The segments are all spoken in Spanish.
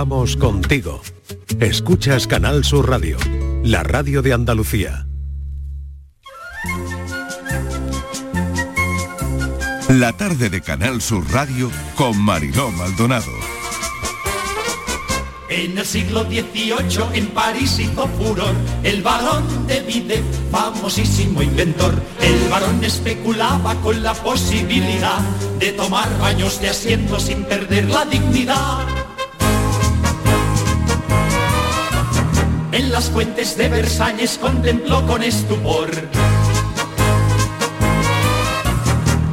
Vamos contigo. Escuchas Canal Sur Radio, la radio de Andalucía. La tarde de Canal Sur Radio con Mariló Maldonado. En el siglo XVIII en París hizo furor el varón de Vide, famosísimo inventor. El varón especulaba con la posibilidad de tomar baños de asiento sin perder la dignidad. En las fuentes de Versalles contempló con estupor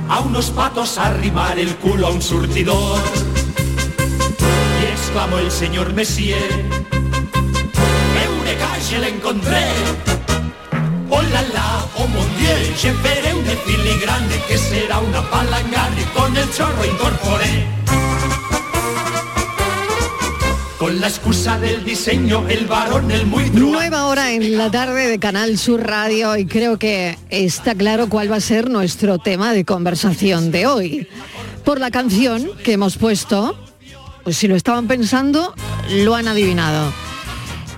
a unos patos arrimar el culo a un surtidor. Y exclamó el señor Messier, Eureka, je la encontré. Oh la, oh mon dieu, je veré un filigrane que será una palangana y con el chorro incorporé. Con la excusa del diseño, el varón, el muy. Nueva hora en la tarde de Canal Sur Radio y creo que está claro cuál va a ser nuestro tema de conversación de hoy. Por la canción que hemos puesto, pues si lo estaban pensando, lo han adivinado.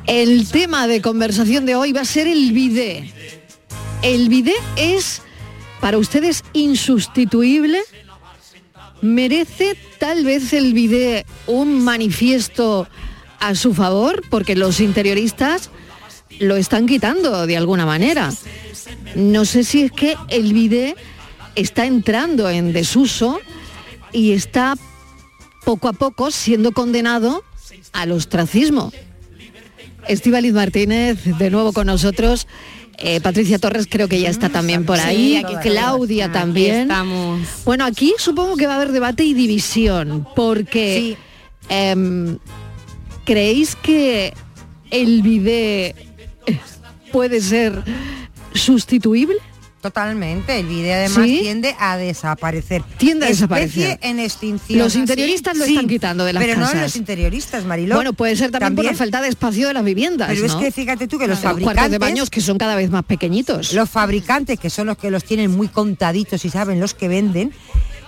El tema de conversación de hoy va a ser el bidé. El bidé es para ustedes insustituible. ¿Merece tal vez el bidé un manifiesto a su favor? Porque los interioristas lo están quitando de alguna manera. No sé si es que el bidé está entrando en desuso y está poco a poco siendo condenado al ostracismo. Estíbaliz Martínez, de nuevo con nosotros. Eh, Patricia Torres creo que ya está también por ahí. aquí. Claudia Aquí también. estamos. Bueno, aquí supongo que va a haber debate y división, porque em, ¿creéis que el bidé puede ser sustituible? Totalmente, el vídeo además ¿Sí? tiende a desaparecer. Tiende a Especie desaparecer. en extinción. Los interioristas lo están quitando de las pero no casas. los interioristas, Mariló. Bueno, puede ser también, por la falta de espacio de las viviendas. Pero es ¿no? que fíjate tú que los Los cuartos fabricantes de baños que son cada vez más pequeñitos. Los fabricantes, que son los que los tienen muy contaditos y saben los que venden,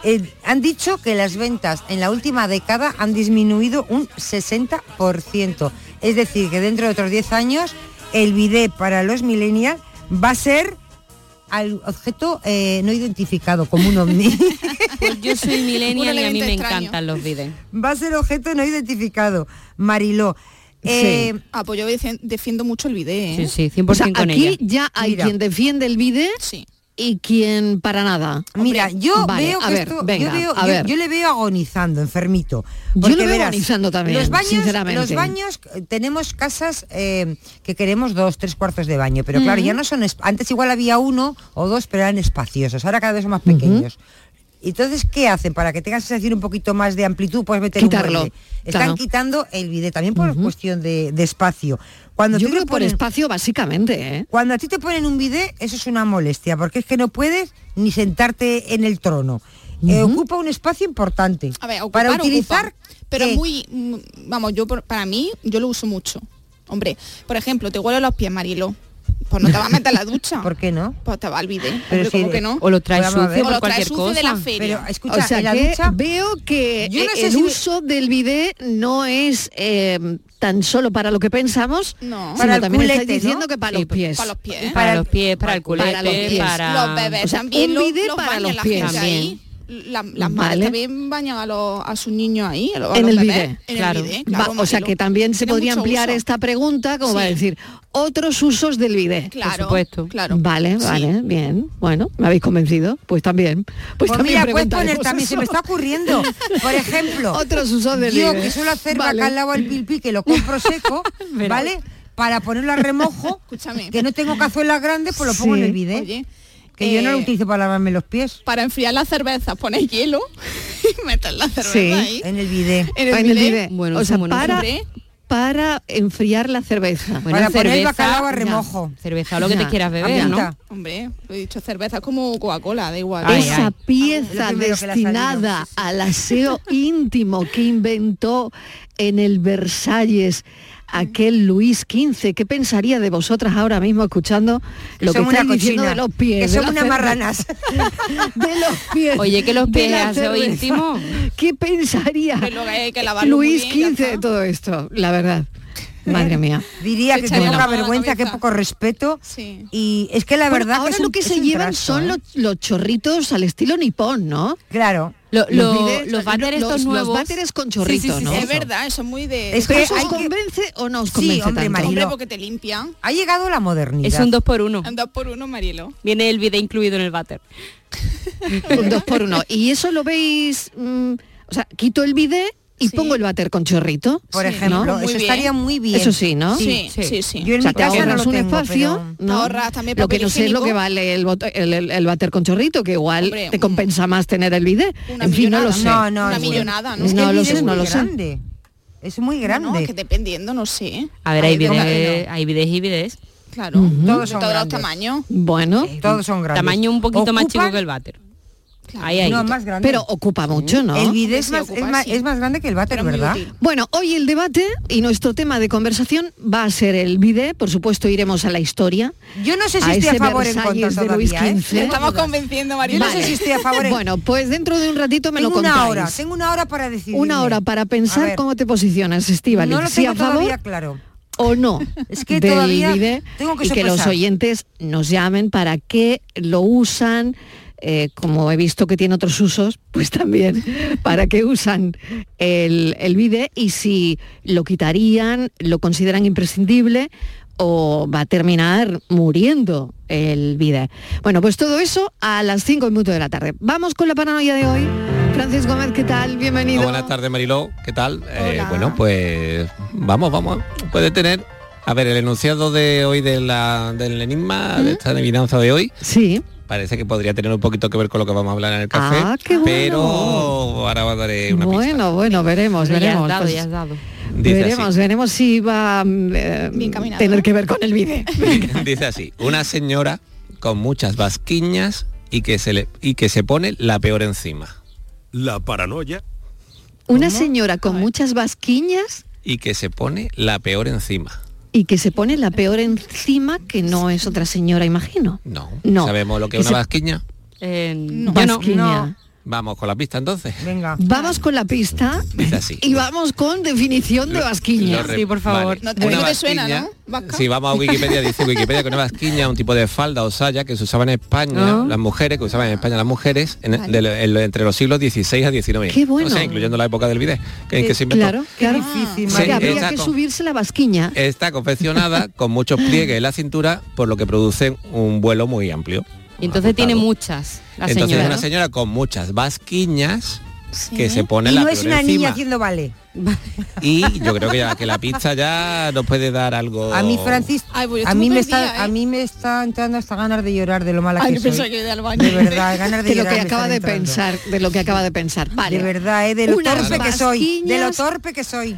eh, han dicho que las ventas en la última década han disminuido un 60%. Es decir, que dentro de otros 10 años el bidet para los millennials va a ser al objeto eh, no identificado como un ovni. Pues yo soy millennial y a mí me extraño. encantan los vídeos. va a ser objeto no identificado. Mariló. Eh, Ah, pues yo defi- defiendo mucho el video. Sí, sí, 100% O sea, con aquí ella. ya hay Mira. quien defiende el bidé Sí. Y quien para nada. Mira, yo Vale, veo que ver, esto, venga, yo, veo- a yo- ver. yo le veo agonizando, enfermito. Yo lo veo verás, agonizando también, Los baños, sinceramente. los baños tenemos casas eh, que queremos dos, tres cuartos de baño, pero claro, ya no son. es- Antes igual había uno o dos, pero eran espaciosos. Ahora cada vez son más pequeños. Entonces, ¿qué hacen? Para que tengas sensación un poquito más de amplitud, puedes meter Quitarlo, un. Están claro. quitando el bidet, también por cuestión de, de espacio. Cuando Yo creo por espacio básicamente, ¿eh? cuando a ti te ponen un bidet, eso es una molestia, porque es que no puedes ni sentarte en el trono. Eh, ocupa un espacio importante. A ver, ocupar, para utilizar, ocupa, pero ¿qué? muy, vamos, yo por- para mí, yo lo uso mucho. Hombre, por ejemplo, te huele los pies, Marilo. Pues no te vas a meter la ducha. ¿Por qué no? Pues te va al bidet. Pero Hombre, si- ¿cómo que no? O lo traes a ver. sucio O lo traes sucio de la feria. Pero escucha, o sea en la que ducha veo que Yo no sé el si- uso del bidet no es eh, tan solo para lo que pensamos, No. sino Para el también culete, estáis diciendo ¿no? que para los pies. Para los pies. Para los pies, para el culete, para... Los bebés también un para los pies. La- las Vale. madres también bañan a, los, a sus niños ahí. a los- a En los el bebés, bidet, En claro. el bidet, Va, o sea que también se podría ampliar uso. esta pregunta como Sí. va a decir otros usos del bidet. Claro, supuesto. claro. Vale, Sí. vale, bien. Bueno, me habéis convencido. Pues también. Pues, Pues también mira, puedes poner también, se me está ocurriendo. Por ejemplo, Otros usos del yo bidet. que suelo hacer Vale. bacalao al pilpí, que lo compro seco, ¿vale? Para ponerlo a remojo, Escúchame. que no tengo cazuelas grandes, pues lo pongo Sí. en el bidet. Oye, que yo no lo eh, utilizo para lavarme los pies. Para enfriar la cerveza pones hielo y metes la cerveza Sí. ahí. En el bidet. En el En el bidet. bidet. Bueno, o sea, para, para enfriar la cerveza. Bueno, Para poner bacalao a ya. remojo. Cerveza o lo que Ya. te quieras beber, ¿no? Hombre, lo he dicho cerveza es como Coca-Cola, da igual. Ay, Esa ay. pieza ha destinada al aseo íntimo que inventó en el Versalles aquel Luis XV. ¿Qué pensaría de vosotras ahora mismo escuchando lo que Son una estáis diciendo de los pies? que son unas marranas. de los pies. Oye, que los pies cerveza. íntimo. ¿Qué pensaría Que que Luis bien, XV de está. todo esto? La verdad. Madre mía. Diría Se que qué poca vergüenza, qué poco respeto. Sí. Y es que la Bueno, verdad ahora que es lo un- que es se llevan son ¿eh? los, los chorritos al estilo nipón, ¿no? Claro. Lo- Los lo- los váteres los- estos los nuevos. váteres con Sí, chorrito, sí, sí, ¿no? sí, Es verdad, eso es muy de... Es ¿Pero que eso os hay que- convence o no os Sí, convence hombre, tanto? Marilo. Hombre, porque te limpian. Ha llegado la modernidad. Es un 2 por 1 Un dos por uno, Marilo. Viene el video incluido en el váter. Un dos por uno. ¿Y eso lo veis? mm, o sea, quito el bidé y Sí. pongo el váter con chorrito. Por Sí, ejemplo, ¿no? Eso bien. estaría muy bien. Eso sí, ¿no? Sí, sí. sí, sí. Yo en O sea, mi te casa no ahorras lo un tengo, espacio, pero- Te ¿no? ahorras también lo que no sé es lo que vale el, el, el- el váter con chorrito, que igual Hombre, te compensa más tener el. Una En fin, no lo sé. No, no, Una es- millonada, ¿no? Es que No lo sé, es no muy lo sé. grande. Es muy grande. No, es que dependiendo, no sé. A ver, hay Ay, ¿cómo que bides, hay bides y bides. Claro, Todos son todos los grandes. tamaños. Bueno, Todos son grandes. Tamaño un poquito más chico que el váter. Ahí, ahí. No, más grande. pero ocupa mucho, ¿no? el bidet es Sí, más, ocupa, es, más, sí. es más grande que el váter, ¿verdad? Bueno, hoy el debate y nuestro tema de conversación va a ser el bidé. Por supuesto, iremos a la historia. Yo no sé si a estoy a favor en contra de Luis todavía, ¿eh? Estamos convenciendo, Yo Marilo. no sé si estoy a favor en Bueno, pues dentro de un ratito me Tengo lo contáis. una hora, tengo una hora para decidir. Una hora para pensar cómo te posicionas, Estíbaliz. No lo si tengo a favor todavía claro. o no Es que del todavía tengo que y que los oyentes nos llamen para qué lo usan. Eh, como he visto que tiene otros usos, pues también para qué usan el, el bidé y si lo quitarían, lo consideran imprescindible o va a terminar muriendo el bidé. Bueno, pues todo eso a las 5 minutos de la tarde. Vamos con la paranoia de hoy. Francis Gómez, ¿qué tal? Bienvenido. Buenas tardes, Mariló. ¿Qué tal? Eh, bueno, pues vamos, vamos. Puede tener... A ver, el enunciado de hoy de la, del enigma, de esta adivinanza de hoy, Sí. Parece que podría tener un poquito que ver con lo que vamos a hablar en el café. Ah, qué bueno. Pero ahora daré una Bueno, pista. bueno, veremos, Ya has veremos. dado, Pues ya has dado. Dice veremos, veremos si va mm, eh, caminado, tener que ver con el vídeo. Dice así. Una señora con muchas vasquiñas y que se le y que se pone la peor encima. La paranoia Una señora con muchas vasquiñas Y que se pone la peor encima. Y que se pone la peor encima que no es otra señora, imagino. No. No. ¿Sabemos lo que Que es una se- vasquiña? Eh, No. yo no. Vasquiña. no. Vamos con la pista entonces. Venga. Vamos con la pista así. y vamos con definición de vasquiña. Sí, por favor. No te- Una no te suena, ¿no? Vasca. Si vamos a Wikipedia, dice Wikipedia que una vasquiña es un tipo de falda o saya que se usaba en España, Ah. las mujeres, que usaban en España las mujeres, en- Vale. de lo- en lo- entre los siglos XVI a XIX. Qué bueno. O sea, incluyendo la época del bidet, que, que se inventó. Claro, Qué claro. difícil, Sí, habría está que con- subirse la vasquiña. Está confeccionada con muchos pliegues en la cintura, por lo que produce un vuelo muy amplio. Y entonces tiene muchas, la Entonces señora. una señora con muchas vasquiñas Sí. que se pone Y la no es una encima. niña haciendo vale. Y yo creo que, ya, que la pizza ya nos puede dar algo. A mí, Francis, Ay, pues a mí me está, ¿eh? a mí me está entrando hasta ganas de llorar de lo mala Ay, que soy. que iba al baño. De verdad, ganas de De lo llorar que acaba de entrando. pensar, de lo que acaba de pensar. Vale. De verdad, eh, de lo Unas torpe que soy. De lo torpe que soy.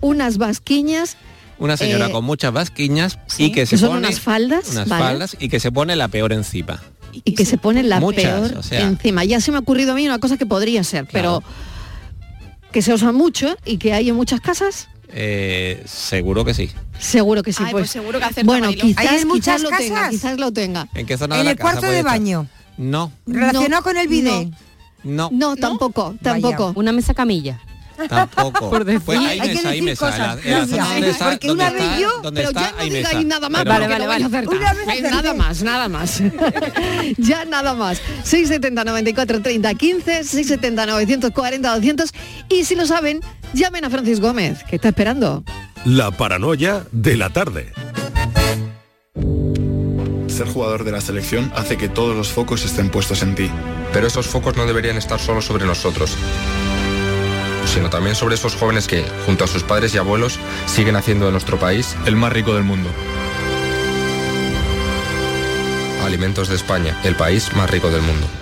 Unas vasquiñas Una señora Eh, con muchas vasquiñas sí, y que se que son pone unas faldas, unas ¿vale? faldas y que se pone la peor encima. Y que se pone la Muchas, peor o sea. encima. Ya se me ha ocurrido a mí una cosa que podría ser, pero que se usa mucho y que hay en muchas casas, Eh, seguro que sí. seguro que sí. Ay, pues, pues seguro que bueno, quizás, ¿Hay en quizás muchas lo tenga, casas? quizás lo tenga. ¿En qué zona de En la el casa cuarto de estar? baño. No, Relacionado con el bidet. no, No, tampoco, tampoco. Una mesa camilla. Tampoco. Por decir. Pues hay Hay que mesa, hay mesa. cosas, En la- en la gracias. zona donde está, Porque una vez yo- Pero está, ya no digáis nada más, Pero. Una vez Eh, acerté. nada más, nada más. ya nada más. 670 94 30 15, 670 940 200 y si lo saben, llamen a Francis Gómez, que está esperando. La paranoia de la tarde. Ser jugador de la selección hace que todos los focos estén puestos en ti. Pero esos focos no deberían estar solo sobre nosotros, sino también sobre esos jóvenes que, junto a sus padres y abuelos, siguen haciendo de nuestro país El más rico del mundo. Alimentos de España, el país más rico del mundo.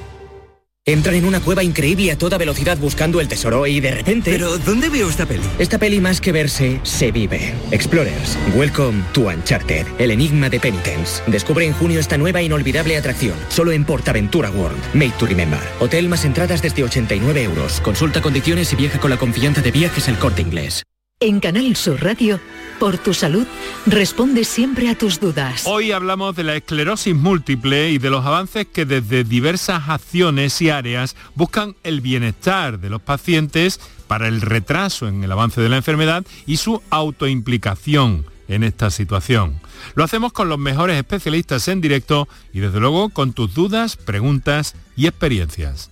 Entran en una cueva increíble a toda velocidad buscando el tesoro y de repente... ¿Pero dónde veo esta peli? Esta peli más que verse, se vive. Explorers, welcome to Uncharted, el enigma de Penitence. Descubre en junio esta nueva inolvidable atracción, solo en Portaventura World. Made to remember. Hotel más entradas desde 89 euros. Consulta condiciones y viaja con la confianza de viajes el corte inglés. En Canal Sur Radio, por tu salud, responde siempre a tus dudas. Hoy hablamos de la esclerosis múltiple y de los avances que desde diversas acciones y áreas buscan el bienestar de los pacientes para el retraso en el avance de la enfermedad y su autoimplicación en esta situación. Lo hacemos con los mejores especialistas en directo y desde luego con tus dudas, preguntas y experiencias.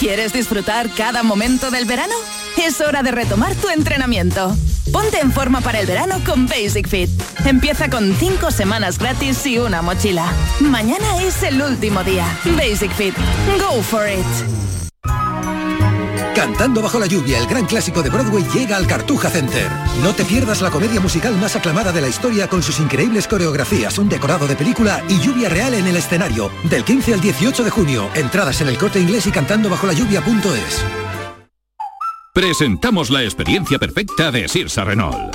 ¿Quieres disfrutar cada momento del verano? Es hora de retomar tu entrenamiento. Ponte en forma para el verano con Basic Fit. Empieza con 5 semanas gratis y una mochila. Mañana es el último día. Basic Fit. Go for it. Cantando bajo la lluvia, el gran clásico de Broadway llega al Cartuja Center. No te pierdas la comedia musical más aclamada de la historia con sus increíbles coreografías, un decorado de película y lluvia real en el escenario. Del 15 al 18 de junio. Entradas en el corte inglés y cantando bajo la lluvia.es. Presentamos la experiencia perfecta de Sirsa Renault.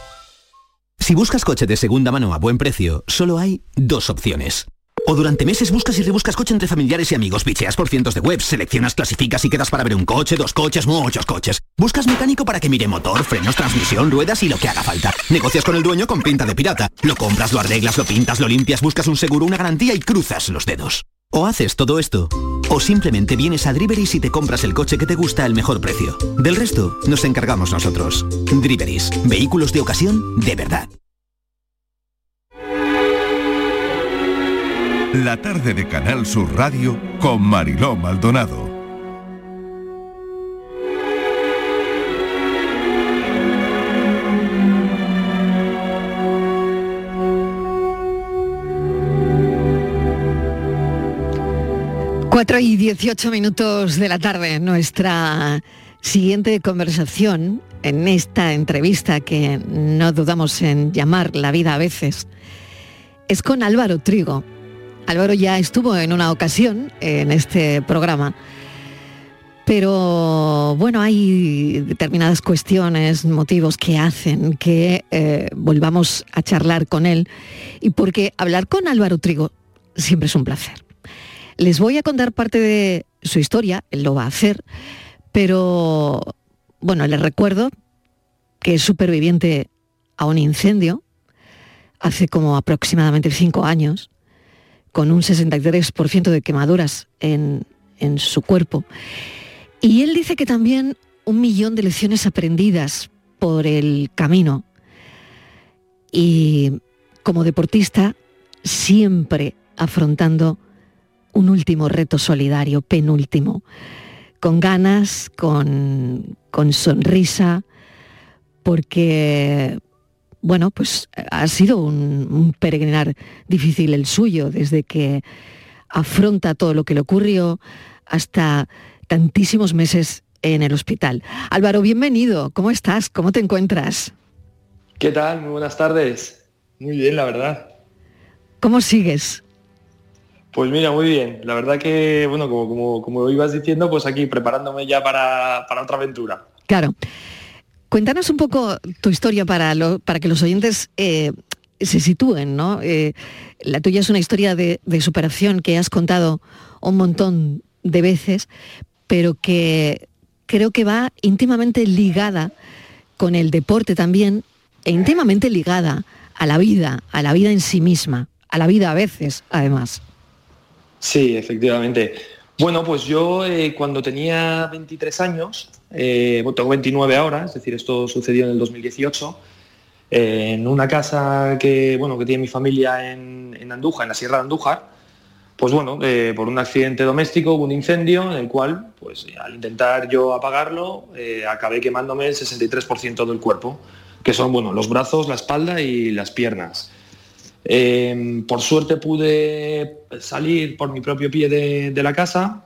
Si buscas coche de segunda mano a buen precio, solo hay dos opciones. O durante meses buscas y rebuscas coche entre familiares y amigos, bicheas por cientos de webs, seleccionas, clasificas y quedas para ver un coche, dos coches, muchos coches. Buscas mecánico para que mire motor, frenos, transmisión, ruedas y lo que haga falta. Negocias con el dueño con pinta de pirata. Lo compras, lo arreglas, lo pintas, lo limpias, buscas un seguro, una garantía y cruzas los dedos. O haces todo esto, o simplemente vienes a Driveris y te compras el coche que te gusta al mejor precio. Del resto, nos encargamos nosotros. Driveris, vehículos de ocasión de verdad. La tarde de Canal Sur Radio con Mariló Maldonado. Cuatro y 18 minutos de la tarde, nuestra siguiente conversación en esta entrevista que no dudamos en llamar La vida a veces, es con Álvaro Trigo. Álvaro ya estuvo en una ocasión en este programa, pero bueno, hay determinadas cuestiones, motivos que hacen que eh, volvamos a charlar con él y porque hablar con Álvaro Trigo siempre es un placer. Les voy a contar parte de su historia, él lo va a hacer, pero bueno, les recuerdo que es superviviente a un incendio hace como aproximadamente cinco años, con un 63% de quemaduras en, en su cuerpo. Y él dice que también un millón de lecciones aprendidas por el camino. Y como deportista, siempre afrontando un último reto solidario, penúltimo, con ganas, con, con sonrisa, porque, bueno, pues ha sido un, un, peregrinar difícil el suyo, desde que afronta todo lo que le ocurrió hasta tantísimos meses en el hospital. Álvaro, bienvenido. ¿Cómo estás? ¿Cómo te encuentras? ¿Qué tal? Muy buenas tardes. Muy bien, la verdad. ¿Cómo sigues? Pues mira, muy bien. La verdad que, bueno, como, como, como ibas diciendo, pues aquí preparándome ya para, para otra aventura. Claro. Cuéntanos un poco tu historia para, para que los oyentes eh, se sitúen, ¿no? Eh, la tuya es una historia de, de superación que has contado un montón de veces, pero que creo que va íntimamente ligada con el deporte también, e íntimamente ligada a la vida, a la vida en sí misma, a la vida a veces, además. Sí, efectivamente. Bueno, pues yo eh, cuando tenía 23 años, eh, tengo 29 ahora, es decir, esto sucedió en el 2018, eh, en una casa que, bueno, que tiene mi familia en, Andújar, en la Sierra de Andújar, pues bueno, por un accidente doméstico hubo un incendio en el cual, pues al intentar yo apagarlo, acabé quemándome el 63% del cuerpo, que son, bueno, los brazos, la espalda y las piernas. Eh, por suerte pude salir por mi propio pie de, la casa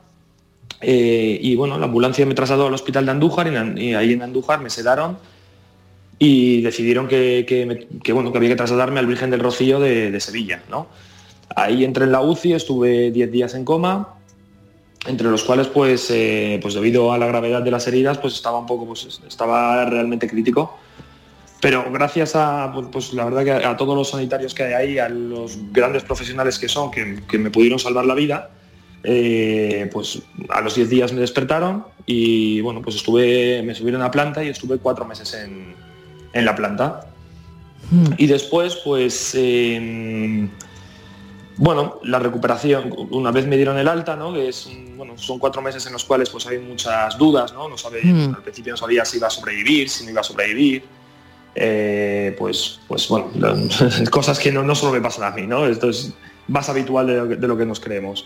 eh, y bueno, la ambulancia me trasladó al hospital de Andújar y, ahí en Andújar me sedaron y decidieron que, bueno, que había que trasladarme al Virgen del Rocío de, de Sevilla. ¿no? Ahí entré en la UCI, estuve 10 días en coma, entre los cuales pues, eh, pues debido a la gravedad de las heridas pues estaba un poco, pues estaba realmente crítico. Pero gracias a, pues, la verdad que a, todos los sanitarios que hay ahí, a los grandes profesionales que son, que, que me pudieron salvar la vida, eh, pues a los 10 días me despertaron y bueno, pues estuve, me subieron a planta y estuve cuatro meses en, en la planta. Y después, pues, eh, bueno, la recuperación, una vez me dieron el alta, ¿no? Que es, bueno, son cuatro meses en los cuales pues hay muchas dudas, ¿no? No sabe, Mm. Al principio no sabía si iba a sobrevivir, si no iba a sobrevivir. Eh, pues, pues bueno, cosas que no, no solo me pasan a mí, ¿no? Esto es más habitual de lo que, nos creemos.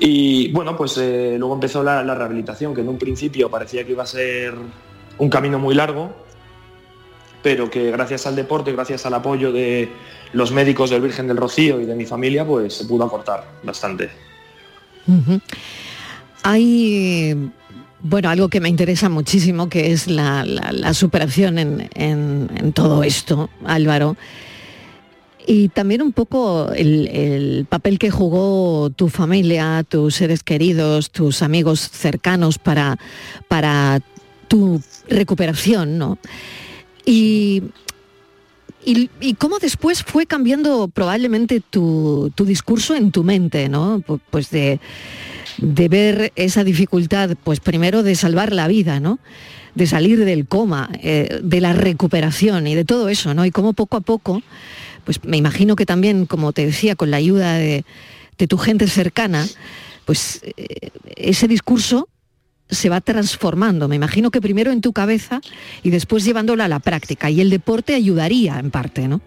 Y bueno, pues eh, luego empezó la, rehabilitación, que en un principio parecía que iba a ser un camino muy largo, pero que gracias al deporte, gracias al apoyo de los médicos del Virgen del Rocío y de mi familia, pues se pudo acortar bastante. Hay, bueno, algo que me interesa muchísimo, que es la, superación en, todo esto, Álvaro. Y también un poco el, el papel que jugó tu familia, tus seres queridos, tus amigos cercanos para, tu recuperación, ¿no? Y, y, cómo después fue cambiando probablemente tu, discurso en tu mente, ¿no? Pu- Pues de, de ver esa dificultad, pues primero de salvar la vida, ¿no? De salir del coma, eh, de la recuperación y de todo eso, ¿no? Y cómo poco a poco, pues me imagino que también, como te decía, con la ayuda de, de tu gente cercana, pues eh, ese discurso se va transformando. Me imagino que primero en tu cabeza y después llevándolo a la práctica. Y el deporte ayudaría en parte, ¿no?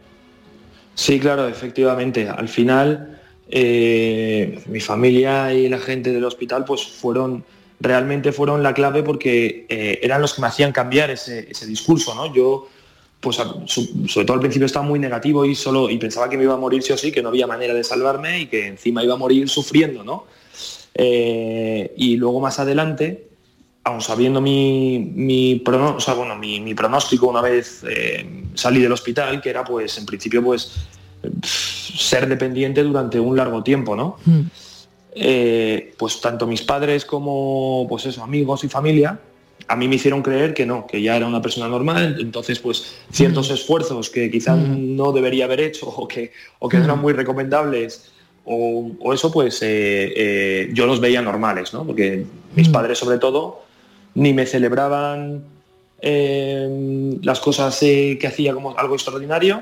Sí, claro, efectivamente. Al final, eh, mi familia y la gente del hospital, pues fueron, realmente fueron la clave porque eh, eran los que me hacían cambiar ese, ese discurso, ¿no? Yo, pues sobre todo al principio estaba muy negativo y solo y pensaba que me iba a morir sí o sí, que no había manera de salvarme y que encima iba a morir sufriendo, ¿no? Eh, y luego más adelante, aun sabiendo mi, mi, pronóstico una vez salí del hospital, que era pues en principio pues ser dependiente durante un largo tiempo, ¿no? Eh, pues tanto mis padres como pues eso, amigos y familia, a mí me hicieron creer que no, que ya era una persona normal, entonces pues ciertos esfuerzos que quizás no debería haber hecho o que, o que no eran muy recomendables o, o eso pues eh, eh, yo los veía normales, ¿no? Porque mis padres sobre todo ni me celebraban las cosas que hacía como algo extraordinario,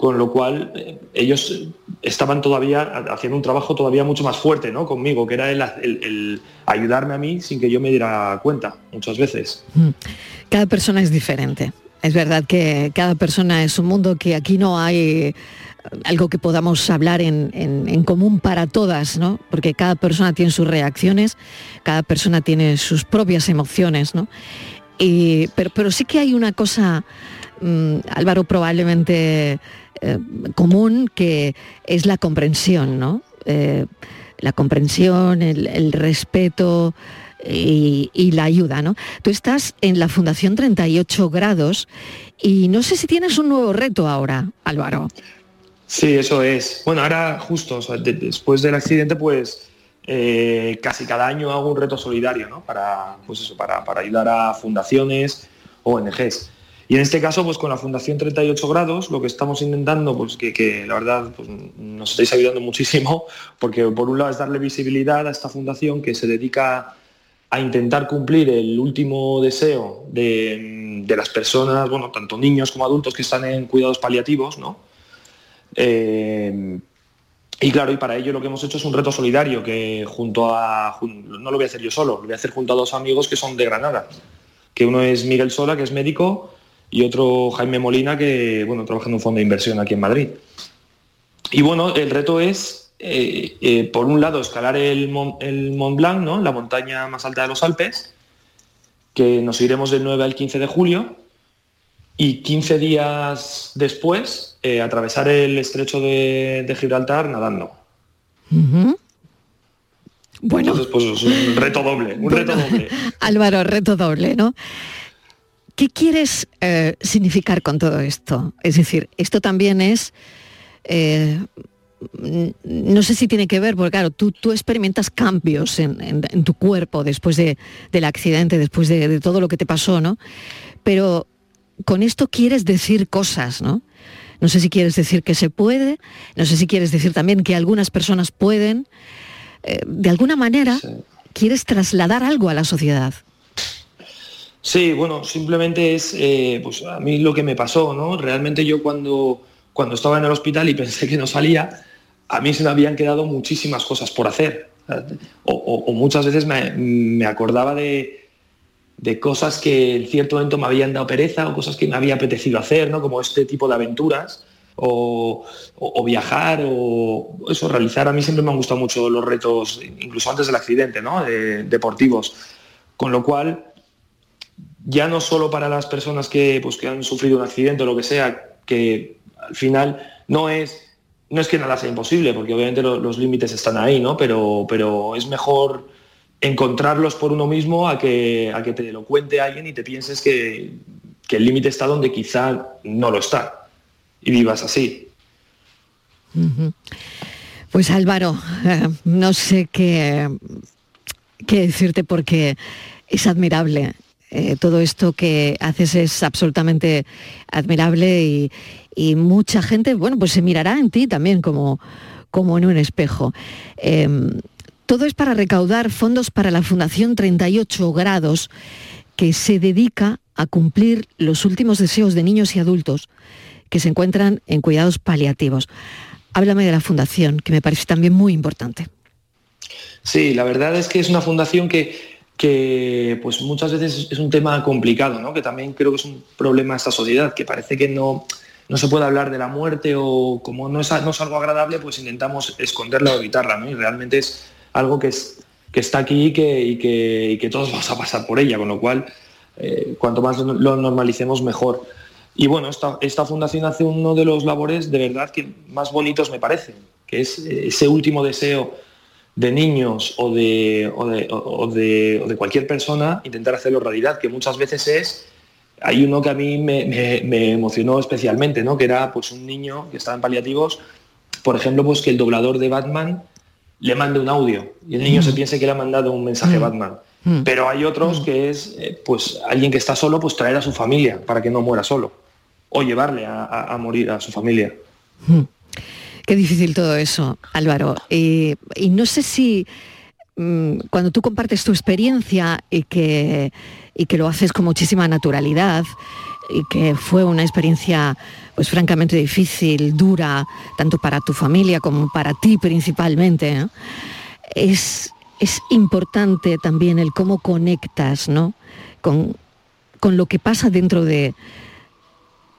con lo cual eh, ellos estaban todavía haciendo un trabajo todavía mucho más fuerte ¿no? conmigo, que era el, ayudarme a mí sin que yo me diera cuenta muchas veces. Cada persona es diferente. Es verdad que cada persona es un mundo que aquí no hay eh, algo que podamos hablar en común para todas, ¿no? Porque cada persona tiene sus reacciones, cada persona tiene sus propias emociones, ¿no? Y- pero, pero sí que hay una cosa, mm, Álvaro, probablemente eh, común, que es la comprensión, ¿no? Eh, la comprensión, el, respeto y, la ayuda, ¿no? Tú estás en la Fundación 38 grados y no sé si tienes un nuevo reto ahora, Álvaro. Sí, eso es. Bueno, ahora justo, después del accidente, pues eh, casi cada año hago un reto solidario, ¿no? Para, pues eso, para ayudar a fundaciones, ONGs. Y en este caso, pues con la Fundación 38 grados, lo que estamos intentando, pues que, la verdad pues, nos estáis ayudando muchísimo, porque por un lado es darle visibilidad a esta fundación que se dedica a intentar cumplir el último deseo de, de las personas, bueno, tanto niños como adultos que están en cuidados paliativos, ¿no? Eh, y claro, y para ello lo que hemos hecho es un reto solidario que junto a, no lo voy a hacer yo solo, lo voy a hacer junto a dos amigos que son de Granada, que uno es Miguel Sola, que es médico, y otro Jaime Molina, que bueno, trabaja en un fondo de inversión aquí en Madrid. Y bueno, el reto es, eh, eh, por un lado, escalar el, Mon- el Mont Blanc, ¿no? la montaña más alta de los Alpes, que nos iremos del 9 al 15 de julio, y 15 días después eh, atravesar el estrecho de, de Gibraltar nadando. Bueno, Entonces, pues es un reto doble, un reto doble. Álvaro, reto doble, ¿no? ¿Qué quieres eh, significar con todo esto? Es decir, esto también es, eh, no sé si tiene que ver, porque claro, tú, tú experimentas cambios en, en- en tu cuerpo después de- del accidente, después de, de todo lo que te pasó, ¿no? Pero con esto quieres decir cosas, ¿no? No sé si quieres decir que se puede, no sé si quieres decir también que algunas personas pueden. Eh, de alguna manera, quieres trasladar algo a la sociedad. Sí, bueno, simplemente es eh, pues a mí lo que me pasó, ¿no? Realmente yo cuando, cuando estaba en el hospital y pensé que no salía, a mí se me habían quedado muchísimas cosas por hacer. O, muchas veces me, me acordaba de, de cosas que en cierto momento me habían dado pereza o cosas que me había apetecido hacer, ¿no? Como este tipo de aventuras. O, viajar o eso, realizar. A mí siempre me han gustado mucho los retos, incluso antes del accidente, ¿no? De- deportivos. Con lo cual, ya no solo para las personas que, pues, que han sufrido un accidente o lo que sea, que al final no es, no es que nada sea imposible, porque obviamente lo- los límites están ahí, ¿no? Pero, pero es mejor encontrarlos por uno mismo a que, a que te lo cuente alguien y te pienses que, que el límite está donde quizá no lo está y vivas así. Pues Álvaro, eh, no sé qué, qué decirte porque es admirable. Eh, todo esto que haces es absolutamente admirable y, mucha gente, bueno, pues se mirará en ti también como, como en un espejo. Eh, todo es para recaudar fondos para la Fundación 38 Grados, que se dedica a cumplir los últimos deseos de niños y adultos que se encuentran en cuidados paliativos. Háblame de la fundación, que me parece también muy importante. Sí, la verdad es que es una fundación que, que, pues muchas veces es un tema complicado, ¿no? que también creo que es un problema de esta sociedad, que parece que no, no se puede hablar de la muerte o como no es, no es algo agradable, pues intentamos esconderla o evitarla, ¿no? y realmente es algo que, es, que está aquí y que, que todos vamos a pasar por ella, con lo cual eh, cuanto más lo normalicemos mejor. Y bueno, esta, esta fundación hace uno de los labores de verdad que más bonitos me parecen, que es eh, ese último deseo de niños o de, o de, o de, o de cualquier persona, intentar hacerlo realidad, que muchas veces es, hay uno que a mí me, me- me emocionó especialmente, ¿no? que era pues, un niño que estaba en paliativos, por ejemplo, pues que el doblador de Batman le mande un audio y el niño se piense que le ha mandado un mensaje Mm. Batman. Pero hay otros que es, eh, pues, alguien que está solo, pues traer a su familia para que no muera solo. O llevarle a, a- a morir a su familia. Qué difícil todo eso, Álvaro. Y, y no sé si mm, cuando tú compartes tu experiencia y que, y que lo haces con muchísima naturalidad y que fue una experiencia pues francamente difícil, dura, tanto para tu familia como para ti principalmente, es, es importante también el cómo conectas ¿no? con, con lo que pasa dentro de,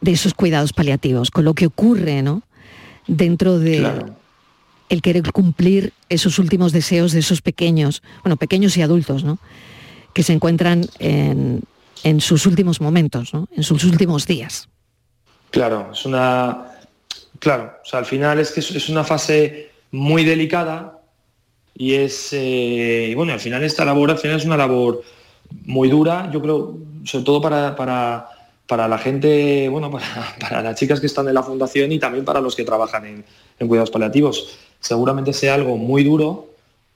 de esos cuidados paliativos, con lo que ocurre, ¿no? Dentro de el querer cumplir esos últimos deseos de esos pequeños, bueno, pequeños y adultos, ¿no? Que se encuentran en, en sus últimos momentos, ¿no? En sus últimos días. Claro, es una. Claro, o sea, al final es que es, es una fase muy delicada y es. eh, y bueno, al final esta labor al final es una labor muy dura, yo creo, sobre todo para, para, para la gente, bueno, para, las chicas que están en la fundación y también para los que trabajan en, cuidados paliativos. Seguramente sea algo muy duro,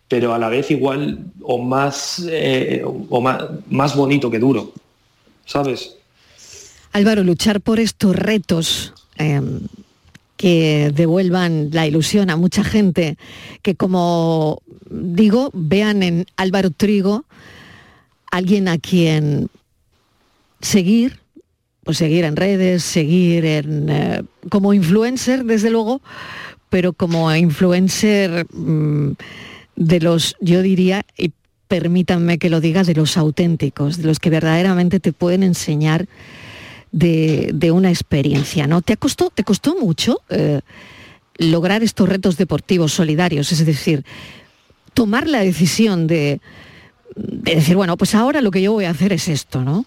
pero a la vez igual o más, eh, o más, más bonito que duro, ¿sabes? Álvaro, luchar por estos retos eh, que devuelvan la ilusión a mucha gente, que como digo, vean en Álvaro Trigo alguien a quien seguir, pues seguir en redes, seguir en, eh, como influencer, desde luego, pero como influencer mm, de los, yo diría, y permítanme que lo diga, de los auténticos, de los que verdaderamente te pueden enseñar de, de una experiencia, ¿no? ¿Te costó, te costó mucho eh, lograr estos retos deportivos solidarios? Es decir, tomar la decisión de, de decir, bueno, pues ahora lo que yo voy a hacer es esto, ¿no?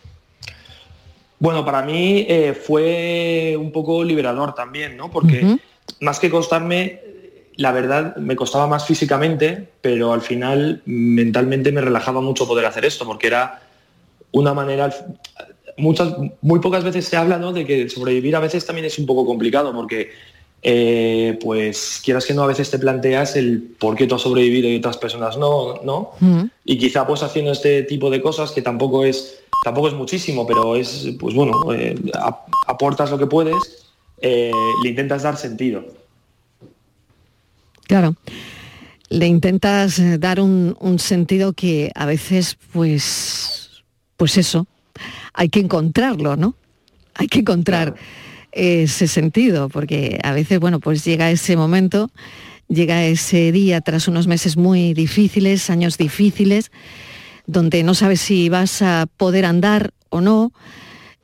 Bueno, para mí eh, fue un poco liberador también, ¿no? Porque más que costarme, la verdad me costaba más físicamente, pero al final mentalmente me relajaba mucho poder hacer esto, porque era una manera, muchas, muy pocas veces se habla ¿no? de que sobrevivir a veces también es un poco complicado, porque eh, pues quieras que no, a veces te planteas el por qué tú has sobrevivido y otras personas no, ¿no? y quizá pues haciendo este tipo de cosas que tampoco es tampoco es muchísimo pero es pues bueno eh, ap- aportas lo que puedes eh, le intentas dar sentido Claro. Le intentas eh, dar un, un sentido que a veces, pues, pues eso, hay que encontrarlo, ¿no? Hay que encontrar ese sentido, porque a veces, bueno, pues llega ese momento, llega ese día tras unos meses muy difíciles, años difíciles, donde no sabes si vas a poder andar o no,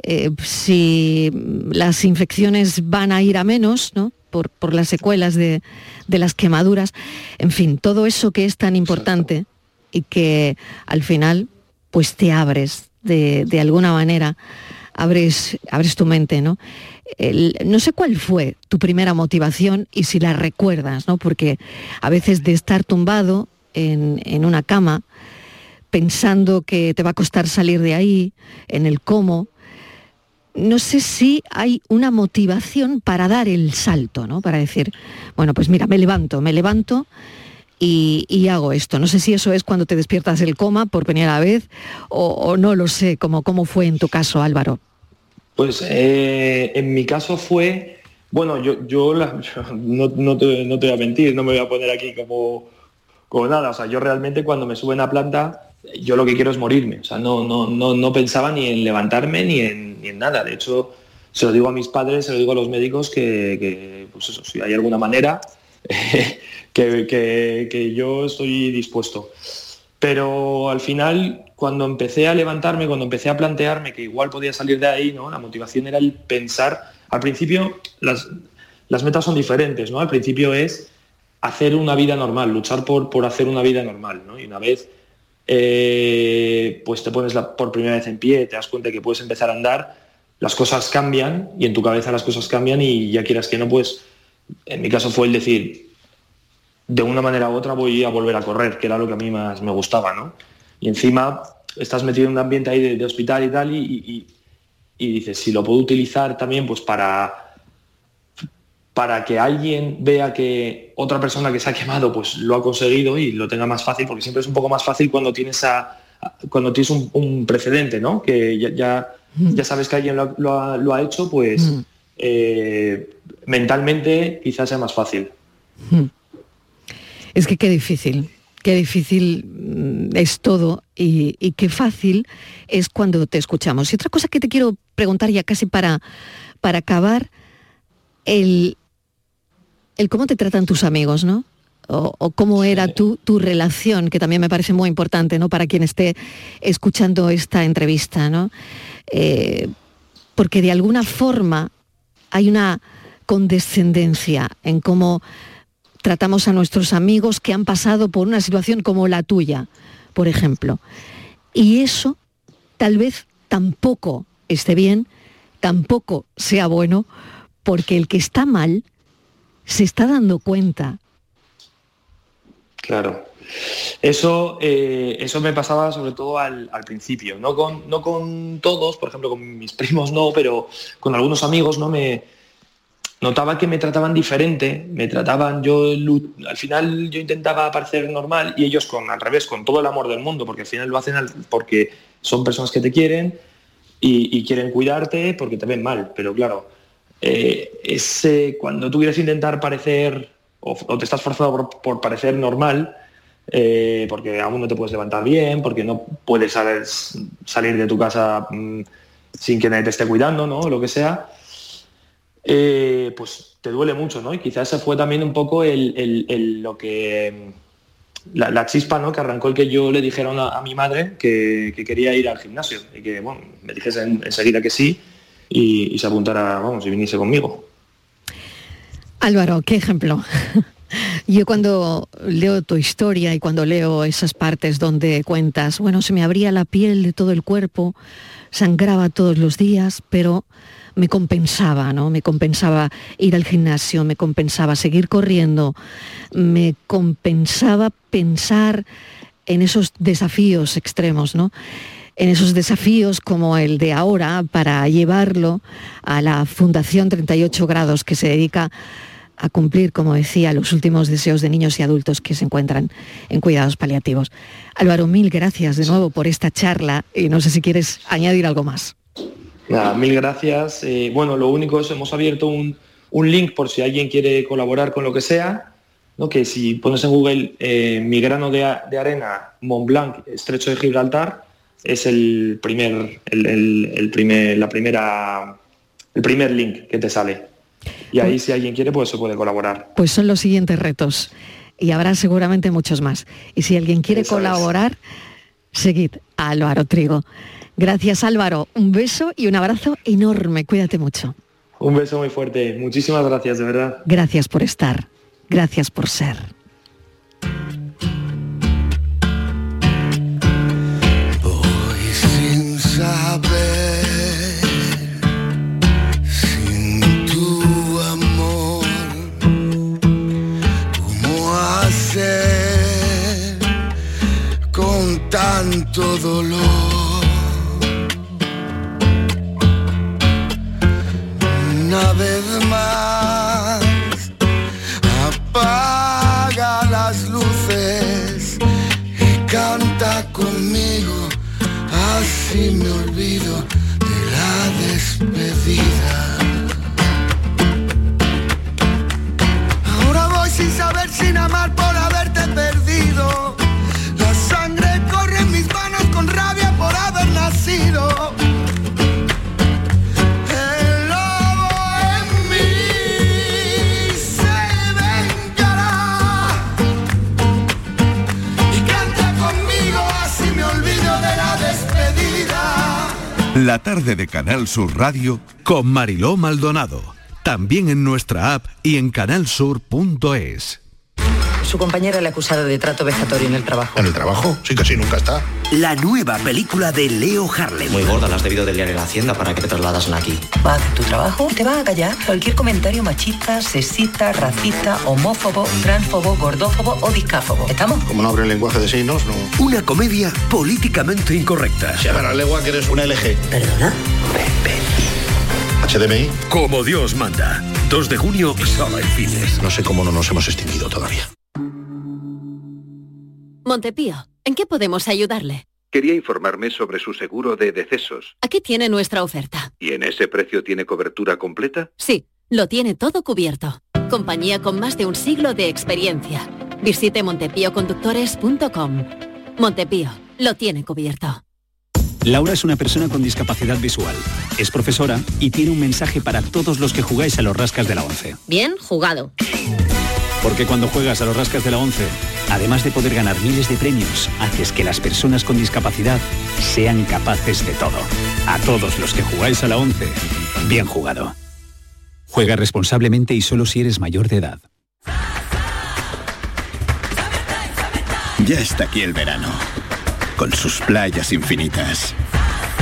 eh, si las infecciones van a ir a menos, ¿no? Por, por las secuelas de, de las quemaduras. En fin, todo eso que es tan importante y que al final pues te abres de, de alguna manera, abres, abres tu mente, ¿no? No sé cuál fue tu primera motivación y si la recuerdas, ¿no? Porque a veces de estar tumbado en, en una cama, pensando que te va a costar salir de ahí, en el cómo, no sé si hay una motivación para dar el salto, ¿no? Para decir, bueno, pues mira, me levanto, me levanto y, hago esto. No sé si eso es cuando te despiertas del coma por primera vez o, no lo sé, como cómo fue en tu caso, Álvaro. Pues eh, en mi caso fue, bueno, yo, yo, no te, no te voy a mentir, no me voy a poner aquí como, como nada. O sea, yo realmente cuando me suben a planta, yo lo que quiero es morirme. O sea, no, no, no, no pensaba ni en levantarme ni en, ni en nada. De hecho, se lo digo a mis padres, se lo digo a los médicos que, pues eso, si hay alguna manera, que, que- que yo estoy dispuesto. Pero al final, cuando empecé a levantarme, cuando empecé a plantearme que igual podía salir de ahí, ¿no? La motivación era el pensar. Al principio las, las metas son diferentes, ¿no? Al principio es hacer una vida normal, luchar por, por hacer una vida normal, ¿no? Y una vez eh, pues te pones la- por primera vez en pie, te das cuenta que puedes empezar a andar, las cosas cambian y en tu cabeza las cosas cambian y ya quieras que no, pues en mi caso fue el decir, de una manera u otra voy a volver a correr, que era lo que a mí más me gustaba, ¿no? Y encima estás metido en un ambiente ahí de, de hospital y tal, y, y- y dices, si lo puedo utilizar también pues para, para que alguien vea que otra persona que se ha quemado pues lo ha conseguido y lo tenga más fácil, porque siempre es un poco más fácil cuando tienes a, cuando tienes un, un precedente, ¿no? Que ya, ya, ya sabes que alguien lo, ha- lo ha, lo ha hecho, pues eh, mentalmente quizás sea más fácil. Es que qué difícil, qué difícil mm, es todo y, y qué fácil es cuando te escuchamos. Y otra cosa que te quiero preguntar ya casi para, para acabar, el, el cómo te tratan tus amigos, ¿no? O, o cómo era tu, tu relación, que también me parece muy importante, ¿no? Para quien esté escuchando esta entrevista, ¿no? Eh, porque de alguna forma hay una condescendencia en cómo tratamos a nuestros amigos que han pasado por una situación como la tuya, por ejemplo. Y eso tal vez tampoco esté bien, tampoco sea bueno, porque el que está mal se está dando cuenta. Claro. Eso, eh, eso me pasaba sobre todo al, principio, no con, no con todos, por ejemplo con mis primos no, pero con algunos amigos no me notaba que me trataban diferente, me trataban, yo al final yo intentaba parecer normal y ellos con al revés, con todo el amor del mundo, porque al final lo hacen porque son personas que te quieren y quieren cuidarte porque te ven mal. Pero claro, eh, cuando tú quieres intentar parecer o, te estás forzado por, parecer normal, eh, porque aún no te puedes levantar bien, porque no puedes salir de tu casa mm, sin que nadie te esté cuidando, ¿no? O lo que sea, eh, pues te duele mucho, ¿no? Y quizás ese fue también un poco el, el- lo que mm, la, chispa, ¿no? Que arrancó el que yo le dijera a, mi madre que, que quería ir al gimnasio y que, bueno, me dijese en- enseguida que sí y, se apuntara, vamos, y viniese conmigo. Álvaro, qué ejemplo. Yo cuando leo tu historia y cuando leo esas partes donde cuentas, bueno, se me abría la piel de todo el cuerpo, sangraba todos los días, pero me compensaba, ¿no? Me compensaba ir al gimnasio, me compensaba seguir corriendo, me compensaba pensar en esos desafíos extremos, ¿no? En esos desafíos como el de ahora para llevarlo a la Fundación 38 Grados que se dedica a cumplir, como decía, los últimos deseos de niños y adultos que se encuentran en cuidados paliativos. Álvaro, mil gracias de nuevo por esta charla y no sé si quieres añadir algo más. Mil gracias. Eh, bueno, lo único es hemos abierto un, un link por si alguien quiere colaborar con lo que sea, ¿no? que si pones en Google eh, mi grano de, de arena Mont Blanc, Estrecho de Gibraltar, es el primer, el, el- el primer, la primera, el primer link que te sale. Y ahí si alguien quiere, pues se puede colaborar. Pues son los siguientes retos y habrá seguramente muchos más. Y si alguien quiere es. colaborar, seguid a Álvaro Trigo. Gracias Álvaro, un beso y un abrazo enorme. Cuídate mucho. Un beso muy fuerte. Muchísimas gracias, de verdad. Gracias por estar. Gracias por ser. Saber, Canal Sur Radio con Mariló Maldonado. También en nuestra app y en canalsur.es. Su compañera le ha acusado de trato vejatorio en el trabajo. ¿En el trabajo? Sí, casi nunca está. La nueva película de Leo Harlem. Muy gorda, la has debido de liar en la hacienda para que te trasladas aquí. Va a hacer tu trabajo te va a callar cualquier comentario machista, sexista, racista, homófobo, transfobo, gordófobo o discáfobo. ¿Estamos? Como no abre el lenguaje de signos, no. Una comedia políticamente incorrecta. Se la legua que eres una LG. ¿Perdona? HDMI. Como Dios manda. 2 de junio, solo en cines. No sé cómo no nos hemos extinguido todavía. Montepío, ¿en qué podemos ayudarle? Quería informarme sobre su seguro de decesos. Aquí tiene nuestra oferta. ¿Y en ese precio tiene cobertura completa? Sí, lo tiene todo cubierto. Compañía con más de un siglo de experiencia. Visite montepíoconductores.com. Montepío, lo tiene cubierto. Laura es una persona con discapacidad visual. Es profesora y tiene un mensaje para todos los que jugáis a los rascas de la 11. Bien jugado. Porque cuando juegas a los rascas de la 11, además de poder ganar miles de premios, haces que las personas con discapacidad sean capaces de todo. A todos los que jugáis a la 11, bien jugado. Juega responsablemente y solo si eres mayor de edad. Ya está aquí el verano, con sus playas infinitas,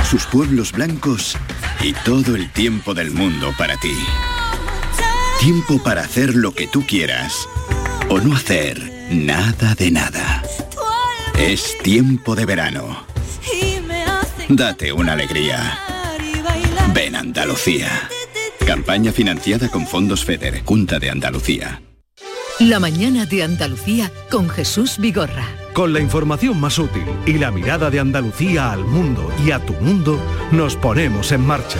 sus pueblos blancos y todo el tiempo del mundo para ti. Tiempo para hacer lo que tú quieras o no hacer nada de nada. Es tiempo de verano. Date una alegría. Ven Andalucía. Campaña financiada con fondos FEDER, Junta de Andalucía. La mañana de Andalucía con Jesús Vigorra. Con la información más útil y la mirada de Andalucía al mundo y a tu mundo, nos ponemos en marcha.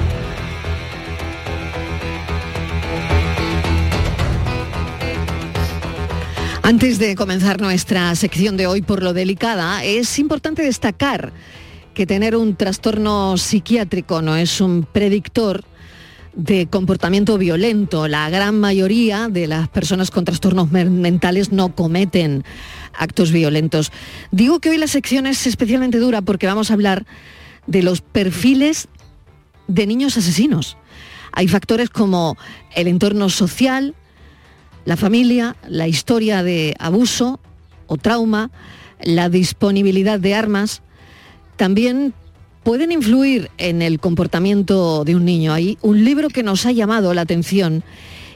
Antes de comenzar nuestra sección de hoy por lo delicada, es importante destacar que tener un trastorno psiquiátrico no es un predictor de comportamiento violento. La gran mayoría de las personas con trastornos mentales no cometen actos violentos. Digo que hoy la sección es especialmente dura porque vamos a hablar de los perfiles de niños asesinos. Hay factores como el entorno social, la familia, la historia de abuso o trauma, la disponibilidad de armas, también pueden influir en el comportamiento de un niño. Hay un libro que nos ha llamado la atención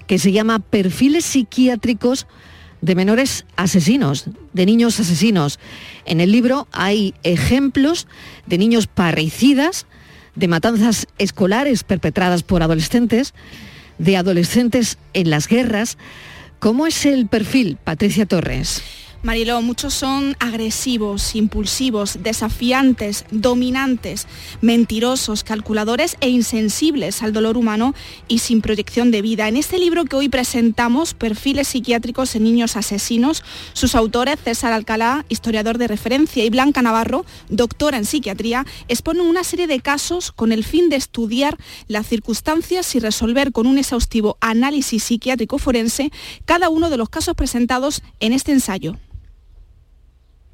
que se llama Perfiles psiquiátricos de menores asesinos, de niños asesinos. En el libro hay ejemplos de niños parricidas, de matanzas escolares perpetradas por adolescentes, de adolescentes en las guerras. ¿Cómo es el perfil, Patricia Torres? Mariló, muchos son agresivos, impulsivos, desafiantes, dominantes, mentirosos, calculadores e insensibles al dolor humano y sin proyección de vida. En este libro que hoy presentamos, Perfiles psiquiátricos en niños asesinos, sus autores, César Alcalá, historiador de referencia, y Blanca Navarro, doctora en psiquiatría, exponen una serie de casos con el fin de estudiar las circunstancias y resolver con un exhaustivo análisis psiquiátrico forense cada uno de los casos presentados en este ensayo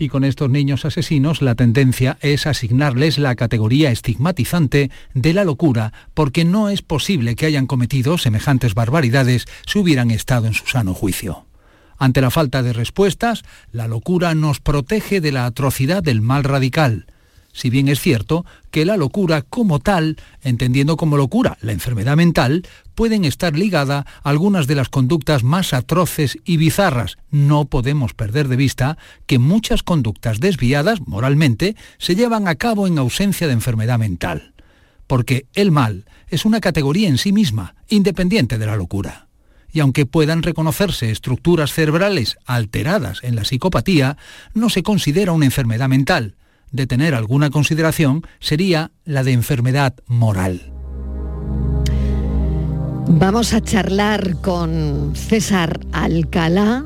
y con estos niños asesinos la tendencia es asignarles la categoría estigmatizante de la locura porque no es posible que hayan cometido semejantes barbaridades si hubieran estado en su sano juicio. Ante la falta de respuestas, la locura nos protege de la atrocidad del mal radical, si bien es cierto que la locura como tal, entendiendo como locura la enfermedad mental, pueden estar ligada a algunas de las conductas más atroces y bizarras. No podemos perder de vista que muchas conductas desviadas moralmente se llevan a cabo en ausencia de enfermedad mental. Porque el mal es una categoría en sí misma, independiente de la locura. Y aunque puedan reconocerse estructuras cerebrales alteradas en la psicopatía, no se considera una enfermedad mental, de tener alguna consideración sería la de enfermedad moral. Vamos a charlar con César Alcalá.